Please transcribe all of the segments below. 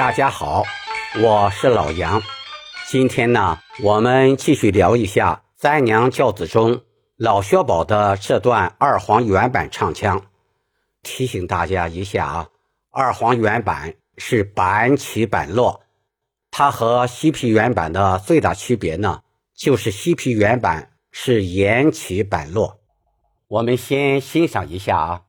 大家好，我是老杨。今天呢，我们继续聊一下《三娘教子》中老薛宝的这段二黄原版唱腔。提醒大家一下啊，二黄原版是板起板落，它和西皮原版的最大区别呢，就是西皮原版是延起板落。我们先欣赏一下啊。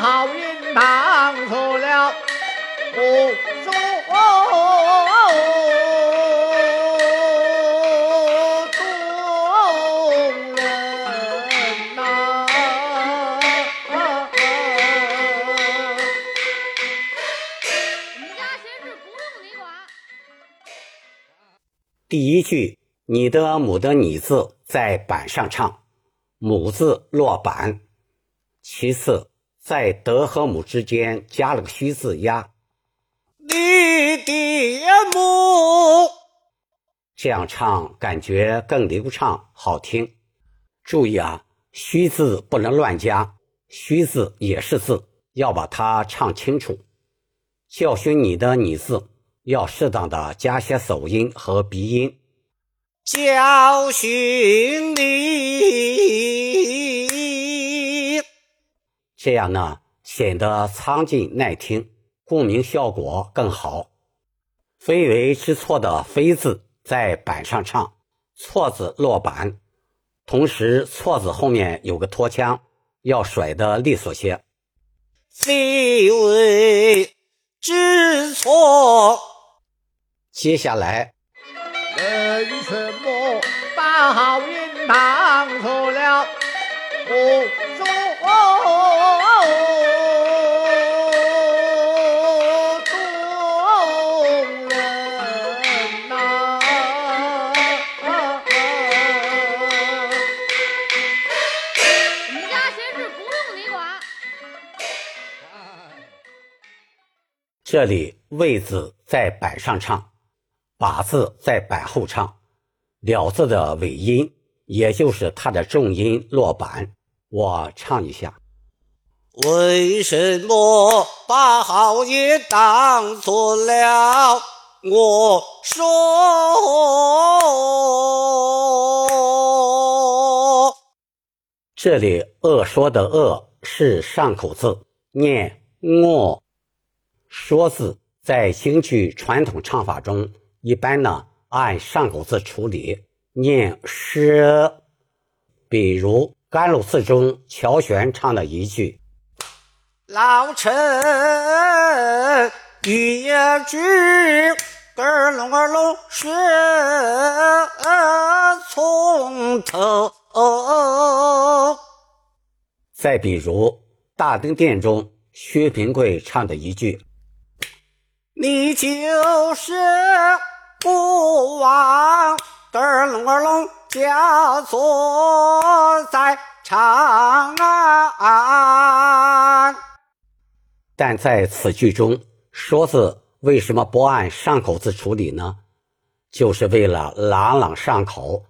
好运当错了不中第一句，你的母的你字在板上唱，母字落板。其次。在德和母之间加了个虚字压，你的母，这样唱感觉更流畅好听。注意啊，虚字不能乱加，虚字也是字，要把它唱清楚。教训你的你字要适当的加些手音和鼻音，教训你。这样呢，显得苍劲耐听，共鸣效果更好。非为之错的“非”字在板上唱，错字落板，同时错字后面有个拖腔，要甩得利索些。非为之错，接下来为什么把好运当错了？不说。这里“魏子在板上唱，“把”字在板后唱，“了”字的尾音，也就是它的重音落板。我唱一下：为什么把好音当错了？我说，这里“恶说”的“恶”是上口字，念“我”。说字在京剧传统唱法中，一般呢按上口字处理，念诗。比如《甘露寺》中乔玄唱的一句：“老臣欲言句，儿龙儿龙学从头。”再比如《大丁殿》中薛平贵唱的一句。你就是不忘儿龙儿龙家坐在长安，但在此句中，说字为什么不按上口字处理呢？就是为了朗朗上口，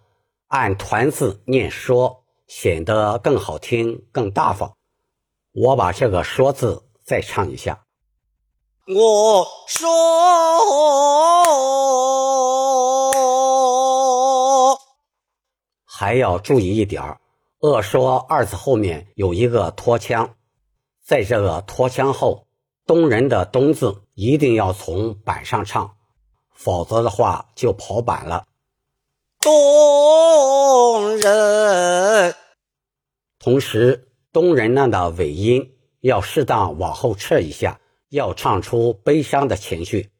按团字念说，显得更好听、更大方。我把这个说字再唱一下。我说，还要注意一点恶说二字后面有一个拖腔，在这个拖腔后，东人的东字一定要从板上唱，否则的话就跑板了。东人，同时东人那的尾音要适当往后撤一下。要唱出悲伤的情绪，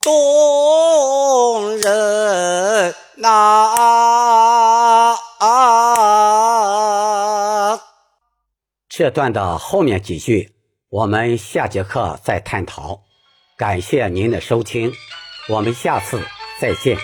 动人呐！这段的后面几句，我们下节课再探讨。感谢您的收听，我们下次再见。